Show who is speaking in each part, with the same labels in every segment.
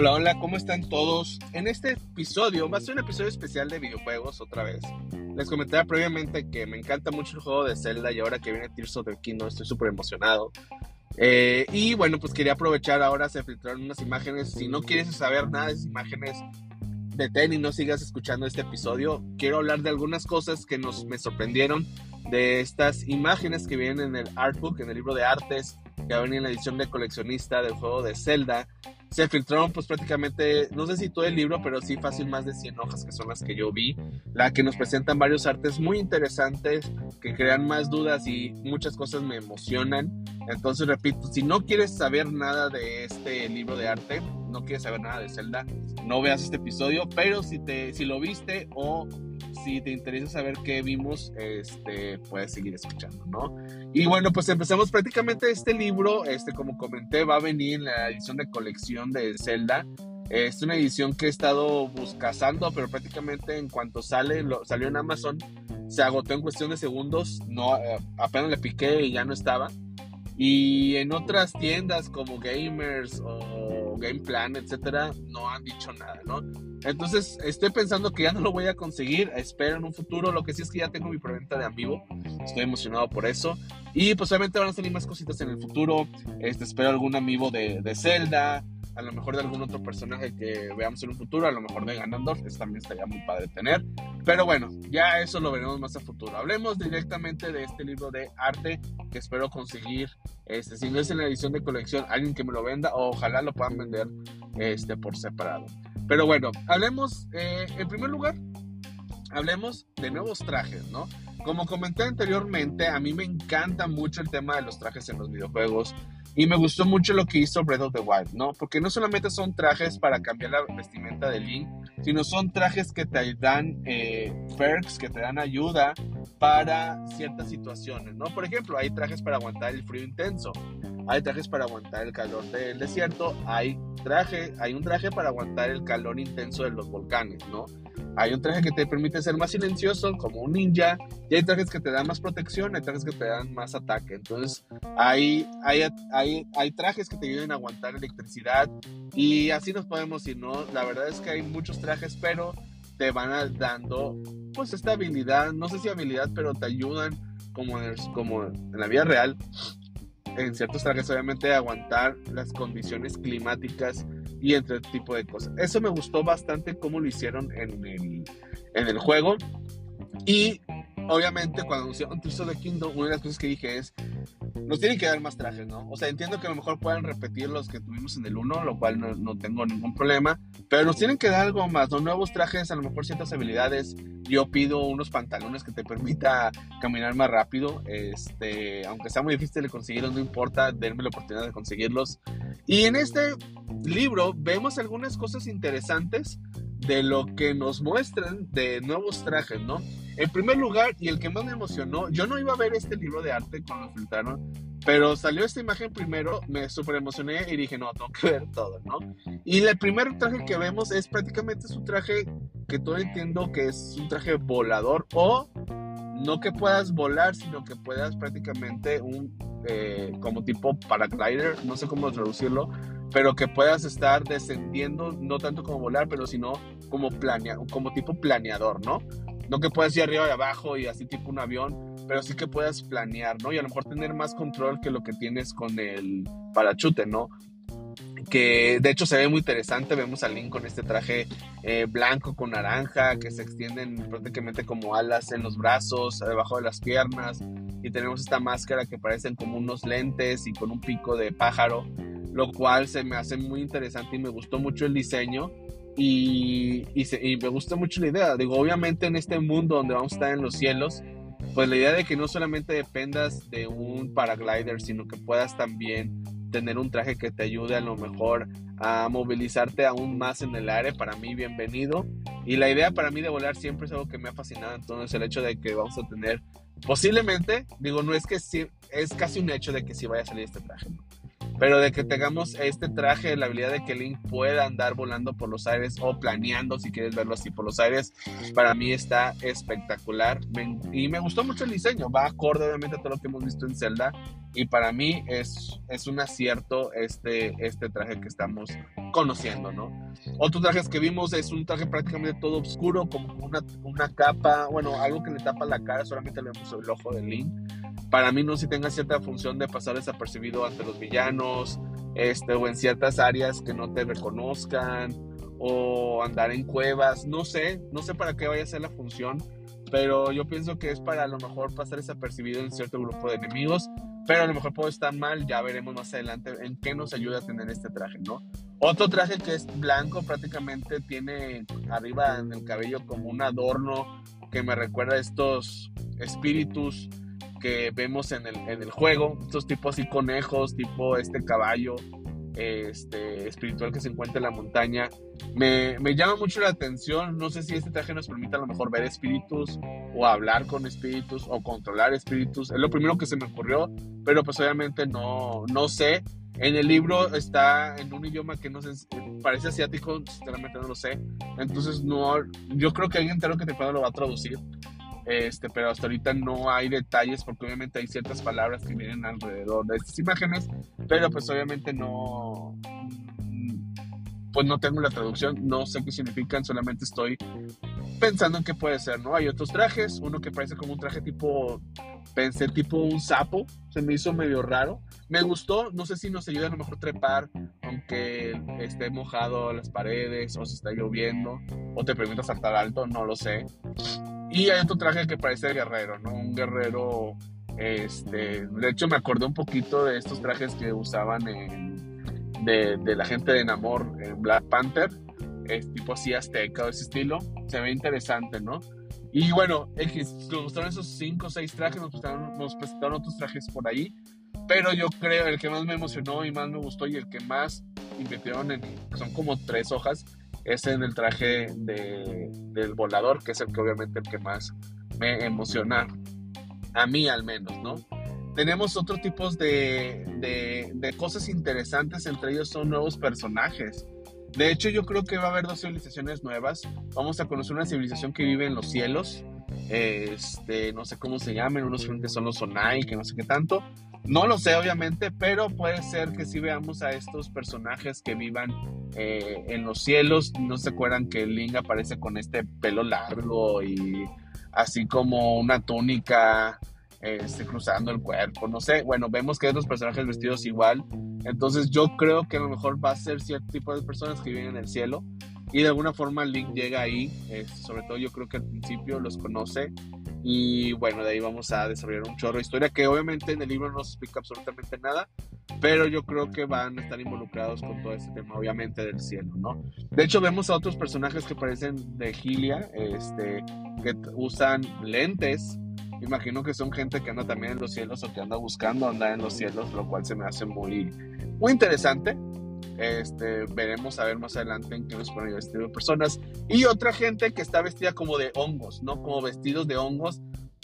Speaker 1: Hola, hola, ¿cómo están todos? En este episodio, va a ser un episodio especial de videojuegos otra vez. Les comentaba previamente que me encanta mucho el juego de Zelda y ahora que viene Tears of the Kingdom estoy súper emocionado. Eh, y bueno, pues quería aprovechar ahora, se filtraron unas imágenes. Si no quieres saber nada de esas imágenes, detén y no sigas escuchando este episodio. Quiero hablar de algunas cosas que nos, me sorprendieron de estas imágenes que vienen en el artbook, en el libro de artes, que va a venir en la edición de coleccionista del juego de Zelda se filtraron pues prácticamente, no sé si todo el libro, pero sí fácil más de 100 hojas que son las que yo vi, la que nos presentan varios artes muy interesantes que crean más dudas y muchas cosas me emocionan. Entonces repito, si no quieres saber nada de este libro de arte, no quieres saber nada de Zelda, no veas este episodio, pero si te si lo viste o si te interesa saber qué vimos, este, puedes seguir escuchando, ¿no? Y bueno, pues empezamos prácticamente este libro, este, como comenté, va a venir en la edición de colección de Zelda. Es una edición que he estado buscando, pero prácticamente en cuanto sale, lo, salió en Amazon, se agotó en cuestión de segundos, no, eh, apenas le piqué y ya no estaba. Y en otras tiendas como Gamers o Game Plan, etcétera, no han dicho nada, ¿no? Entonces estoy pensando que ya no lo voy a conseguir, espero en un futuro. Lo que sí es que ya tengo mi preventa de Amiibo, estoy emocionado por eso. Y pues obviamente van a salir más cositas en el futuro. Este, espero algún amiibo de, de Zelda, a lo mejor de algún otro personaje que veamos en un futuro, a lo mejor de Ganondorf, también estaría muy padre tener. Pero bueno, ya eso lo veremos más a futuro. Hablemos directamente de este libro de arte que espero conseguir. Este, si no es en la edición de colección, alguien que me lo venda, o ojalá lo puedan vender este, por separado. Pero bueno, hablemos, eh, en primer lugar, hablemos de nuevos trajes, ¿no? Como comenté anteriormente, a mí me encanta mucho el tema de los trajes en los videojuegos. Y me gustó mucho lo que hizo Breath of the Wild, ¿no? Porque no solamente son trajes para cambiar la vestimenta de Link, sino son trajes que te dan eh, perks, que te dan ayuda para ciertas situaciones, ¿no? Por ejemplo, hay trajes para aguantar el frío intenso, hay trajes para aguantar el calor del desierto, hay traje, hay un traje para aguantar el calor intenso de los volcanes, ¿no? Hay un traje que te permite ser más silencioso, como un ninja, y hay trajes que te dan más protección, hay trajes que te dan más ataque. Entonces, hay, hay, hay, hay trajes que te ayudan a aguantar electricidad, y así nos podemos ir, ¿no? La verdad es que hay muchos trajes, pero te van dando, pues, esta habilidad, no sé si habilidad, pero te ayudan, como en, como en la vida real, en ciertos trajes, obviamente, a aguantar las condiciones climáticas y entre tipo de cosas. Eso me gustó bastante cómo lo hicieron en el, en el juego. Y obviamente cuando anunciaron Tears of the Kingdom, una de las cosas que dije es, nos tienen que dar más trajes, ¿no? O sea, entiendo que a lo mejor puedan repetir los que tuvimos en el 1, lo cual no, tengo ningún problema, pero nos tienen que dar algo más, ¿no? Nuevos trajes, a lo mejor ciertas habilidades. Yo pido unos pantalones que te permita caminar más rápido, este, aunque sea muy difícil de conseguirlos, no importa, denme la oportunidad de conseguirlos. Y en este libro vemos algunas cosas interesantes de lo que nos muestran de nuevos trajes, ¿no? En primer lugar, y el que más me emocionó, yo no iba a ver este libro de arte cuando lo filtraron, pero salió esta imagen primero, me súper emocioné y dije, no, tengo que ver todo, ¿no? Y el primer traje que vemos es prácticamente su traje que todo entiendo que es un traje volador o no que puedas volar, sino que puedas prácticamente un, eh, como tipo paraglider, no sé cómo traducirlo, pero que puedas estar descendiendo, no tanto como volar, pero sino como, planea, como tipo planeador, ¿no? No que puedas ir arriba y abajo y así tipo un avión, pero sí que puedas planear, ¿no? Y a lo mejor tener más control que lo que tienes con el parachute, ¿no? que de hecho se ve muy interesante. Vemos a Link con este traje eh, blanco con naranja que se extienden prácticamente como alas en los brazos, debajo de las piernas. Y tenemos esta máscara que parecen como unos lentes y con un pico de pájaro, lo cual se me hace muy interesante y me gustó mucho el diseño. Y, me gusta mucho la idea. Digo, obviamente en este mundo donde vamos a estar en los cielos, pues la idea de que no solamente dependas de un paraglider, sino que puedas también tener un traje que te ayude a lo mejor a movilizarte aún más en el aire, para mí bienvenido. Y la idea para mí de volar siempre es algo que me ha fascinado, entonces el hecho de que vamos a tener posiblemente, digo, no es que sí, es casi un hecho de que sí vaya a salir este traje. Pero de que tengamos este traje, la habilidad de que Link pueda andar volando por los aires o planeando, si quieres verlo así, por los aires, para mí está espectacular. y me gustó mucho el diseño, va acorde obviamente a todo lo que hemos visto en Zelda. Y para mí es, es un acierto este, este traje que estamos conociendo, ¿no? Otros trajes que vimos es un traje prácticamente todo oscuro, como una, una capa, bueno, algo que le tapa la cara, solamente le vemos el ojo de Link para mí si tenga cierta función de pasar desapercibido ante los villanos, este, o en ciertas áreas que no te reconozcan, o andar en cuevas, no sé, no sé para qué vaya a ser la función, pero yo pienso que es para a lo mejor pasar desapercibido en cierto grupo de enemigos, pero a lo mejor puede estar mal, ya veremos más adelante en qué nos ayuda a tener este traje, ¿no? Otro traje que es blanco prácticamente tiene arriba en el cabello como un adorno que me recuerda a estos espíritus que vemos en el, en el juego, estos tipos así conejos, tipo este caballo este, espiritual que se encuentra en la montaña. Me, me, llama mucho la atención, no sé si este traje nos permite a lo mejor ver espíritus o hablar con espíritus o controlar espíritus, es lo primero que se me ocurrió, pero pues obviamente no, no sé. En el libro está en un idioma que no sé, parece asiático, sinceramente no lo sé. Entonces no, yo creo que alguien entero que te pueda lo va a traducir este, pero hasta ahorita no hay detalles porque obviamente hay ciertas palabras que vienen alrededor de estas imágenes, pero pues obviamente no, pues no tengo la traducción, no sé qué significan, solamente estoy pensando en qué puede ser, ¿no? Hay otros trajes, uno que parece como un traje tipo, pensé tipo un sapo, se me hizo medio raro, me gustó, no sé si nos ayuda a lo mejor trepar, aunque esté mojado las paredes o se está lloviendo, o te permita saltar alto, no lo sé. Y hay otro traje que parece guerrero, ¿no? Un guerrero, este, de hecho me acordé un poquito de estos trajes que usaban en, de, de la gente de Namor en Black Panther, es tipo así azteca o ese estilo, se ve interesante, ¿no? Y bueno, nos gustaron esos 5 o 6 trajes, nos presentaron, nos presentaron otros trajes por ahí, pero yo creo el que más me emocionó y más me gustó y el que más invirtieron en, son como tres hojas, es en el traje de, del volador, que es el que obviamente el que más me emociona, a mí al menos, ¿no? Tenemos otros tipos de, de, cosas interesantes, entre ellos son nuevos personajes. De hecho, yo creo que va a haber dos civilizaciones nuevas. Vamos a conocer una civilización que vive en los cielos. Este, no sé cómo se llaman, unos frentes son los Sonai, que no sé qué tanto. No lo sé, obviamente, pero puede ser que sí veamos a estos personajes que vivan eh, en los cielos. No se acuerdan que Ling aparece con este pelo largo y así como una túnica este, cruzando el cuerpo. No sé, bueno, vemos que hay otros personajes vestidos igual. Entonces yo creo que a lo mejor va a ser cierto tipo de personas que viven en el cielo. Y de alguna forma Link llega ahí. sobre todo yo creo que al principio los conoce y bueno, de ahí vamos a desarrollar un chorro de historia que obviamente en el libro no se explica absolutamente nada, pero yo creo que van a estar involucrados con todo este tema, obviamente, del cielo, ¿no? De hecho, vemos a otros personajes que parecen de Gilia, este, que usan lentes. Imagino que son gente que anda también en los cielos o que anda buscando andar en los cielos, lo cual se me hace muy, muy interesante. Este, veremos a ver más adelante en qué nos ponen vestido de personas. Y otra gente que está vestida como de hongos, ¿no? Como vestidos de hongos.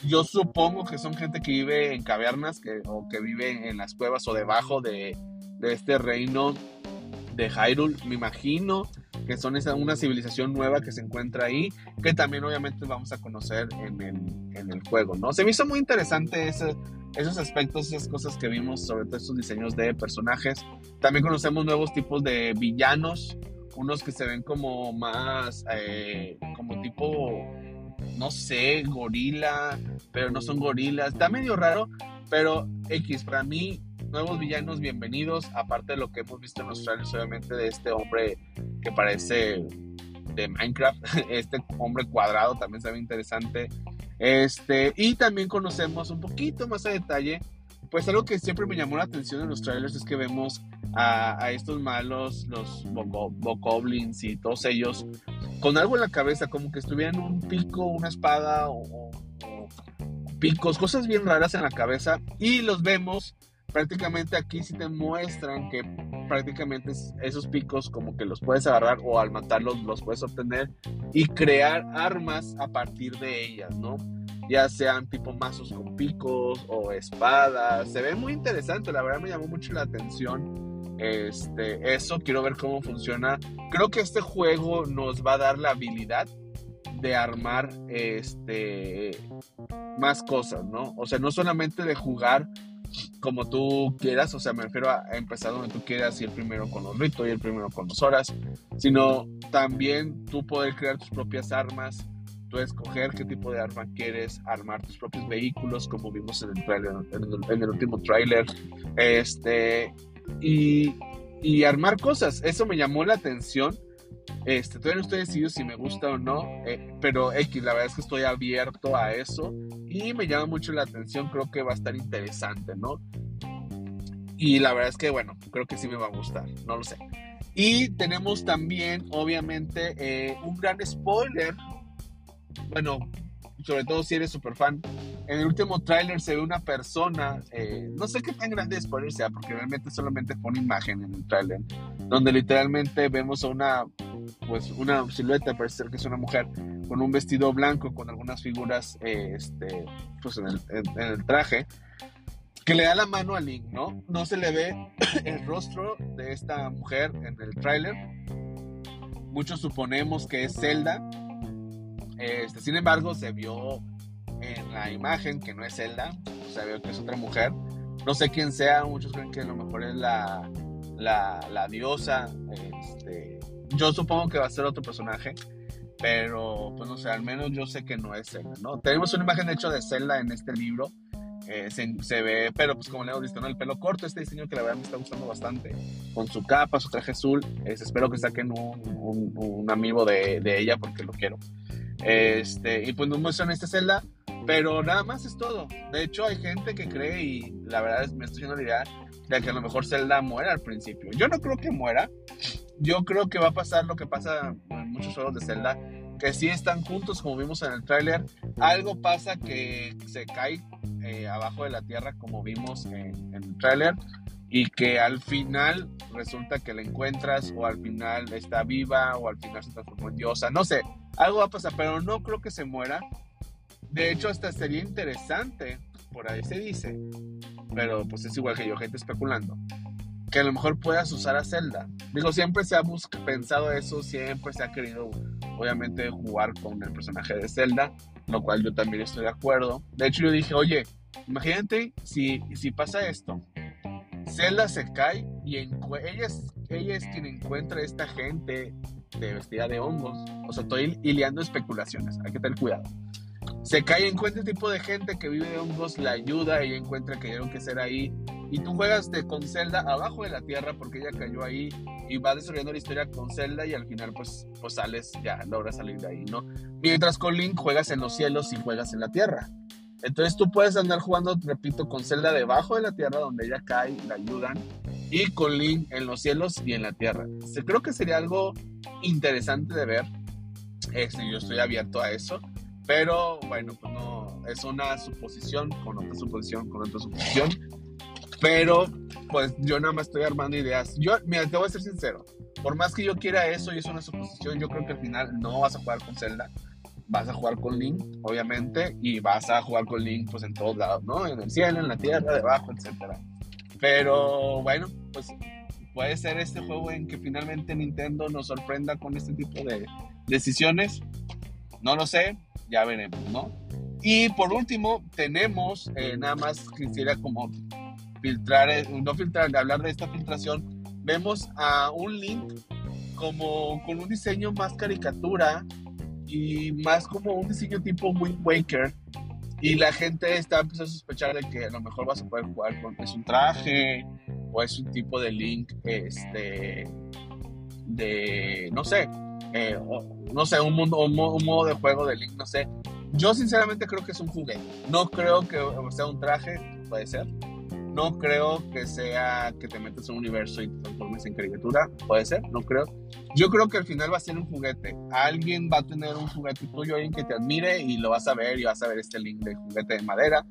Speaker 1: Yo supongo que son gente que vive en cavernas que, o que vive en las cuevas o debajo de, de este reino de Hyrule. Me imagino que son esa, una civilización nueva que se encuentra ahí, que también obviamente vamos a conocer en el, en el juego, ¿no? Se me hizo muy interesante ese, esos aspectos, esas cosas que vimos, sobre todo estos diseños de personajes. También conocemos nuevos tipos de villanos, unos que se ven como más, eh, como tipo, no sé, gorila, pero no son gorilas. Está medio raro, pero X, para mí, nuevos villanos bienvenidos, aparte de lo que hemos visto en los trailers, obviamente, de este hombre que parece de Minecraft, este hombre cuadrado también se ve interesante. Este, y también conocemos un poquito más a detalle, pues algo que siempre me llamó la atención en los trailers es que vemos a, estos malos, los bokoblins y todos ellos, con algo en la cabeza, como que estuvieran un pico, una espada o, picos, cosas bien raras en la cabeza, y los vemos prácticamente aquí si te muestran que prácticamente esos picos como que los puedes agarrar o al matarlos los puedes obtener y crear armas a partir de ellas, ¿no? ya sean tipo mazos con picos o espadas. Se ve muy interesante, la verdad me llamó mucho la atención. Este, eso quiero ver cómo funciona. Creo que este juego nos va a dar la habilidad de armar este más cosas, ¿no? O sea, no solamente de jugar como tú quieras, o sea, me refiero a empezar donde tú quieras y el primero con los ritos y el primero con las horas, sino también tú poder crear tus propias armas, tú escoger qué tipo de arma quieres, armar tus propios vehículos, como vimos en el, trailer, en el, último tráiler, este, y, y armar cosas. Eso me llamó la atención este, todavía no estoy decidido si me gusta o no, eh, pero X, la verdad es que estoy abierto a eso y me llama mucho la atención, creo que va a estar interesante, ¿no? Y la verdad es que, bueno, creo que sí me va a gustar, no lo sé. Y tenemos también, obviamente, eh, un gran spoiler. Bueno, sobre todo si eres super fan. En el último tráiler se ve una persona, eh, no sé qué tan grande spoiler sea, porque realmente solamente pone imagen en el tráiler, donde literalmente vemos a una, pues una silueta, parece ser que es una mujer, con un vestido blanco, con algunas figuras, eh, este, pues en el, traje, que le da la mano a Link, ¿no? No se le ve el rostro de esta mujer en el tráiler. Muchos suponemos que es Zelda, este, sin embargo, se vio en la imagen que no es Zelda, se vio que es otra mujer. No sé quién sea, muchos creen que a lo mejor es la, la, diosa. Este, yo supongo que va a ser otro personaje, pero pues no sé, al menos yo sé que no es Zelda, ¿no? Tenemos una imagen hecha de Zelda en este libro. Eh, se, ve, pero pues como le hemos visto, ¿no? El pelo corto, este diseño que la verdad me está gustando bastante, con su capa, su traje azul. espero que saquen un, un, amigo de, de, ella porque lo quiero. Este, y pues no muestran esta celda, pero nada más es todo. De hecho, hay gente que cree, y la verdad es, me estoy haciendo la idea, de que a lo mejor Zelda muera al principio. Yo no creo que muera. Yo creo que va a pasar lo que pasa en muchos juegos de Zelda, que sí están juntos, como vimos en el tráiler. Algo pasa que se cae eh, abajo de la tierra, como vimos en, el tráiler y que al final resulta que la encuentras o al final está viva o al final se transformó en diosa, no sé, algo va a pasar, pero no creo que se muera. De hecho, hasta sería interesante, por ahí se dice, pero pues es igual que yo, gente especulando, que a lo mejor puedas usar a Zelda. Digo, siempre se ha pensado eso, siempre se ha querido, obviamente, jugar con el personaje de Zelda, lo cual yo también estoy de acuerdo. De hecho, yo dije, oye, imagínate si, si pasa esto, Zelda se cae y ella es, ella es quien encuentra a esta gente de vestida de hongos. O sea, estoy hileando especulaciones, hay que tener cuidado. Se cae y encuentra un tipo de gente que vive de hongos, la ayuda, ella encuentra que dieron que ser ahí. Y tú juegas de, con Zelda abajo de la tierra porque ella cayó ahí y va desarrollando la historia con Zelda y al final pues, pues sales, ya logras salir de ahí, ¿no? Mientras con Link juegas en los cielos y juegas en la tierra. Entonces tú puedes andar jugando, repito, con Zelda debajo de la tierra donde ella cae la ayudan y con Link en los cielos y en la tierra. Creo que sería algo interesante de ver. Este, yo estoy abierto a eso. Pero bueno, pues no, es una suposición con otra suposición, con otra suposición. Pero pues yo nada más estoy armando ideas. Yo, mira, te voy a ser sincero. Por más que yo quiera eso y es una suposición, yo creo que al final no vas a jugar con Zelda vas a jugar con Link, obviamente, y vas a jugar con Link pues en todos lados, ¿no? En el cielo, en la tierra, debajo, etcétera. Pero bueno, pues puede ser este juego en que finalmente Nintendo nos sorprenda con este tipo de decisiones. No lo sé, ya veremos, ¿no? Y por último, tenemos, eh, nada más quisiera como filtrar, eh, no filtrar, hablar de esta filtración, vemos a un Link como con un diseño más caricatura, y más como un diseño tipo Wind Waker. Y la gente está empezando a sospechar de que a lo mejor vas a poder jugar con es un traje o es un tipo de link, este, de, no sé, eh, no sé, un, mundo, un, modo de juego de link, no sé. Yo sinceramente creo que es un juguete. No creo que sea un traje, puede ser. No creo que sea que te metas en un universo y te transformes en caricatura. Puede ser, no creo. Yo creo que al final va a ser un juguete. Alguien va a tener un juguete tuyo, alguien que te admire y lo vas a ver y vas a ver este link de juguete de madera.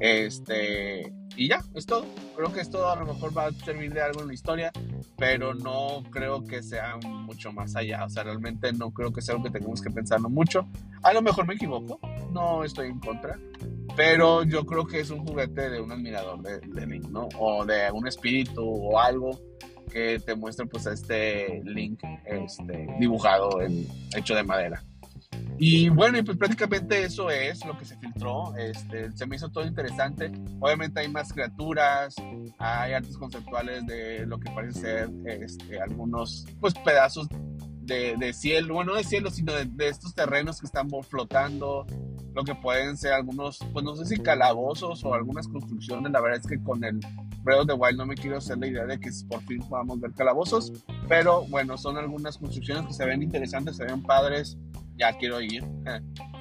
Speaker 1: Este, y ya, es todo. Creo que esto a lo mejor va a servir de algo en la historia, pero no creo que sea mucho más allá. O sea, realmente no creo que sea algo que tengamos que pensarlo mucho. A lo mejor me equivoco, no estoy en contra. Pero yo creo que es un juguete de un admirador de, de Link, ¿no? O de un espíritu o algo que te muestre pues a este Link este, dibujado, en, hecho de madera. Y bueno, y pues prácticamente eso es lo que se filtró. Este, se me hizo todo interesante. Obviamente hay más criaturas, hay artes conceptuales de lo que parece ser este, algunos pues pedazos de, de, cielo, bueno, no de cielo, sino de, de, estos terrenos que están flotando, lo que pueden ser algunos, pues no sé si calabozos o algunas construcciones. La verdad es que con el Breath the Wild no me quiero hacer la idea de que por fin podamos ver calabozos, pero bueno, son algunas construcciones que se ven interesantes, se ven padres, ya quiero ir.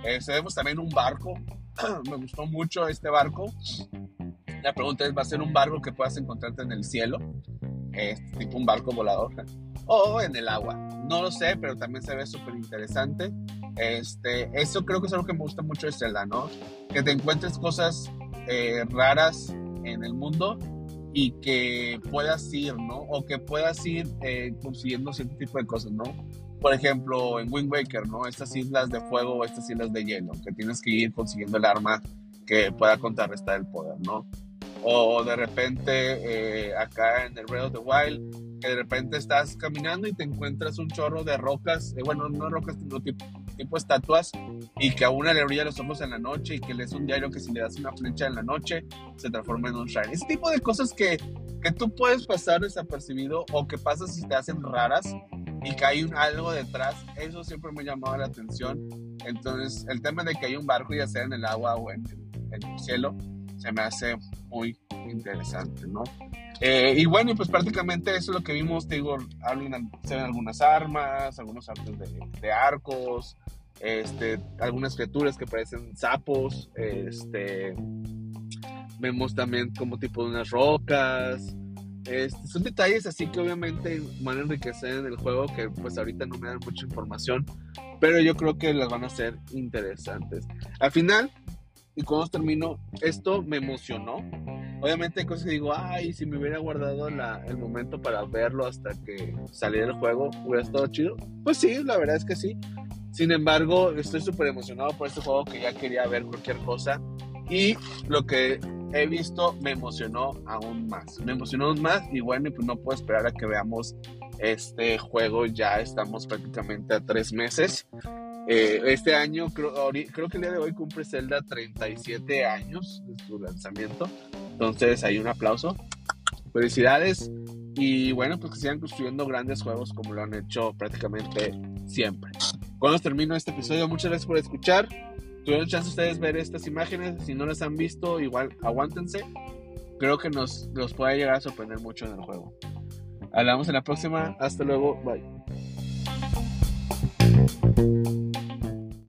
Speaker 1: Eh, vemos también un barco, me gustó mucho este barco. La pregunta es, ¿va a ser un barco que puedas encontrarte en el cielo? Este, tipo un barco volador. O en el agua. No lo sé, pero también se ve súper interesante. Este, eso creo que es algo que me gusta mucho de Zelda, ¿no? Que te encuentres cosas eh, raras en el mundo y que puedas ir, ¿no? O que puedas ir eh, consiguiendo cierto tipo de cosas, ¿no? Por ejemplo, en Wind Waker, ¿no? Estas islas de fuego o estas islas de hielo, que tienes que ir consiguiendo el arma que pueda contrarrestar el poder, ¿no? O de repente eh, acá en el Breath of the Wild, que de repente estás caminando y te encuentras un chorro de rocas, bueno, no rocas, sino tipo, tipo estatuas, y que a una le brilla los ojos en la noche y que lees un diario que si le das una flecha en la noche se transforma en un shrine. Ese tipo de cosas que, que tú puedes pasar desapercibido o que pasas si te hacen raras y que hay un, algo detrás, eso siempre me ha llamado la atención. Entonces, el tema de que hay un barco, ya sea en el agua o en, en el cielo, se me hace muy interesante, ¿no? Eh, y bueno, pues prácticamente eso es lo que vimos, te digo, se ven algunas armas, algunos artes de, de, arcos, este, algunas criaturas que parecen sapos, este, vemos también como tipo de unas rocas, este, son detalles así que obviamente van a enriquecer en el juego que pues ahorita no me dan mucha información, pero yo creo que las van a ser interesantes. Al final, y cuando termino, esto me emocionó. Obviamente hay cosas que digo, ay, si me hubiera guardado la, el momento para verlo hasta que saliera el juego, hubiera estado chido. Pues sí, la verdad es que sí. Sin embargo, estoy súper emocionado por este juego que ya quería ver cualquier cosa. Y lo que he visto me emocionó aún más. Me emocionó aún más y bueno, pues no puedo esperar a que veamos este juego. Ya estamos prácticamente a tres meses. Eh, este año, creo, creo que el día de hoy cumple Zelda 37 años de su lanzamiento. Entonces, hay un aplauso. Felicidades. Y bueno, pues que sigan construyendo grandes juegos como lo han hecho prácticamente siempre. Cuando termino este episodio, muchas gracias por escuchar. Tuvieron chance ustedes ver estas imágenes. Si no las han visto, igual aguántense. Creo que nos, nos puede llegar a sorprender mucho en el juego. Hablamos en la próxima. Hasta luego. Bye.